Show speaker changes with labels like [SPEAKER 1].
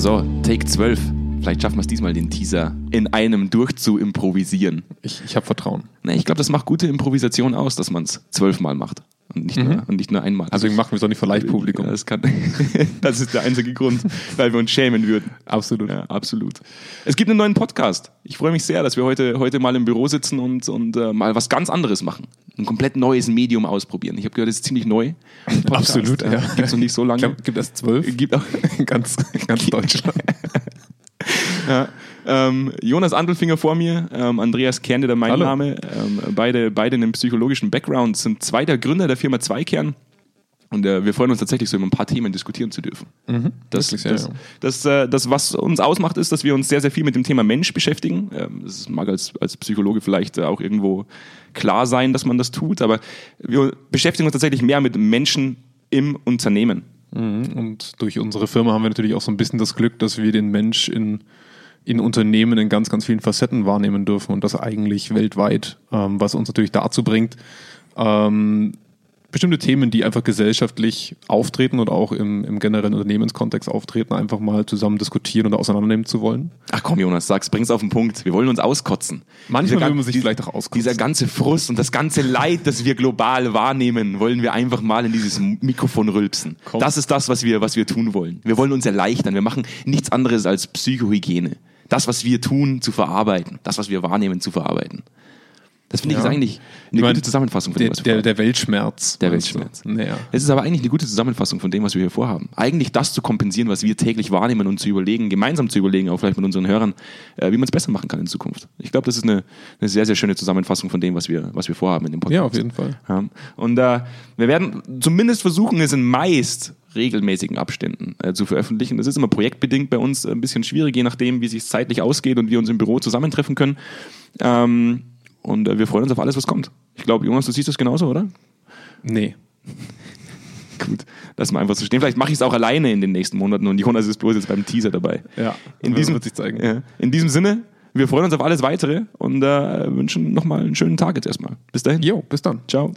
[SPEAKER 1] So, Take 12. Vielleicht schaffen wir es diesmal, den Teaser in einem durchzuimprovisieren.
[SPEAKER 2] Ich, ich habe Vertrauen.
[SPEAKER 1] Na, ich glaube, das macht gute Improvisation aus, dass man es zwölfmal macht und nicht, nur, und nicht nur einmal.
[SPEAKER 2] Also machen wir es auch nicht für Live-Publikum.
[SPEAKER 1] Ja, das, kann, das ist der einzige Grund, weil wir uns schämen würden.
[SPEAKER 2] Absolut.
[SPEAKER 1] Ja, absolut. Es gibt einen neuen Podcast. Ich freue mich sehr, dass wir heute, heute mal im Büro sitzen und, und äh, mal was ganz anderes machen. Ein komplett neues Medium ausprobieren. Ich habe gehört, es ist ziemlich neu. Podcast.
[SPEAKER 2] Absolut, ja.
[SPEAKER 1] Gibt es noch nicht so lange.
[SPEAKER 2] Ich glaube, gibt es zwölf?
[SPEAKER 1] Gibt auch,
[SPEAKER 2] in ganz, in ganz Deutschland.
[SPEAKER 1] Ja. Ähm, Jonas Andelfinger vor mir, ähm, Andreas Kern, der mein
[SPEAKER 2] Hallo.
[SPEAKER 1] Name. Ähm, beide, beide einen psychologischen Background, sind zwei der Gründer der Firma Zweikern. Und äh, wir freuen uns tatsächlich, so über ein paar Themen diskutieren zu dürfen. Das,
[SPEAKER 2] Wirklich sehr,
[SPEAKER 1] das,
[SPEAKER 2] ja.
[SPEAKER 1] das, äh, das, was uns ausmacht, ist, dass wir uns sehr, sehr viel mit dem Thema Mensch beschäftigen. Ähm, das mag als, als Psychologe vielleicht äh, auch irgendwo klar sein, dass man das tut, aber wir beschäftigen uns tatsächlich mehr mit Menschen im Unternehmen.
[SPEAKER 2] Und durch unsere Firma haben wir natürlich auch so ein bisschen das Glück, dass wir den Mensch in, in Unternehmen in ganz, ganz vielen Facetten wahrnehmen dürfen und das eigentlich weltweit, ähm, was uns natürlich dazu bringt, ähm, bestimmte Themen, die einfach gesellschaftlich auftreten oder auch im, im generellen Unternehmenskontext auftreten, einfach mal zusammen diskutieren oder auseinandernehmen zu wollen.
[SPEAKER 1] Ach komm, Jonas, sag's, bring's auf den Punkt. Wir wollen uns auskotzen.
[SPEAKER 2] Manchmal
[SPEAKER 1] Dieser
[SPEAKER 2] will man sich vielleicht auch auskotzen.
[SPEAKER 1] Dieser ganze Frust und das ganze Leid, das wir global wahrnehmen, wollen wir einfach mal in dieses Mikrofon rülpsen.
[SPEAKER 2] Komm.
[SPEAKER 1] Das ist das, was wir, was wir tun wollen. Wir wollen uns erleichtern. Wir machen nichts anderes als Psychohygiene. Das, was wir tun, zu verarbeiten. Das, was wir wahrnehmen, zu verarbeiten. Das finde ich
[SPEAKER 2] Ja.
[SPEAKER 1] ist eigentlich eine
[SPEAKER 2] Ich meine,
[SPEAKER 1] gute Zusammenfassung von
[SPEAKER 2] der,
[SPEAKER 1] dem, was wir
[SPEAKER 2] der,
[SPEAKER 1] vorhaben.
[SPEAKER 2] der Weltschmerz.
[SPEAKER 1] Der? Weltschmerz.
[SPEAKER 2] Naja.
[SPEAKER 1] Es ist aber eigentlich eine gute Zusammenfassung von dem, was wir hier vorhaben. Eigentlich das zu kompensieren, was wir täglich wahrnehmen und zu überlegen, gemeinsam zu überlegen, auch vielleicht mit unseren Hörern, äh, wie man es besser machen kann in Zukunft. Ich glaube, das ist eine, eine sehr, sehr schöne Zusammenfassung von dem, was wir, was wir vorhaben in dem Podcast.
[SPEAKER 2] Ja, auf jeden Fall.
[SPEAKER 1] Ja. Und äh, wir werden zumindest versuchen, es in meist regelmäßigen Abständen äh, zu veröffentlichen. Das ist immer projektbedingt bei uns ein bisschen schwierig, je nachdem, wie es sich zeitlich ausgeht und wir uns im Büro zusammentreffen können. Ähm, und äh, wir freuen uns auf alles, was kommt. Ich glaube, Jonas, du siehst das genauso, oder?
[SPEAKER 2] Nee.
[SPEAKER 1] Gut, lass mal einfach so stehen. Vielleicht mache ich es auch alleine in den nächsten Monaten und Jonas ist bloß jetzt beim Teaser dabei.
[SPEAKER 2] Ja,
[SPEAKER 1] in diesem,
[SPEAKER 2] wird sich zeigen.
[SPEAKER 1] Ja, in diesem Sinne, wir freuen uns auf alles Weitere und äh, wünschen nochmal einen schönen Tag jetzt erstmal. Bis dahin.
[SPEAKER 2] Jo, bis dann.
[SPEAKER 1] Ciao.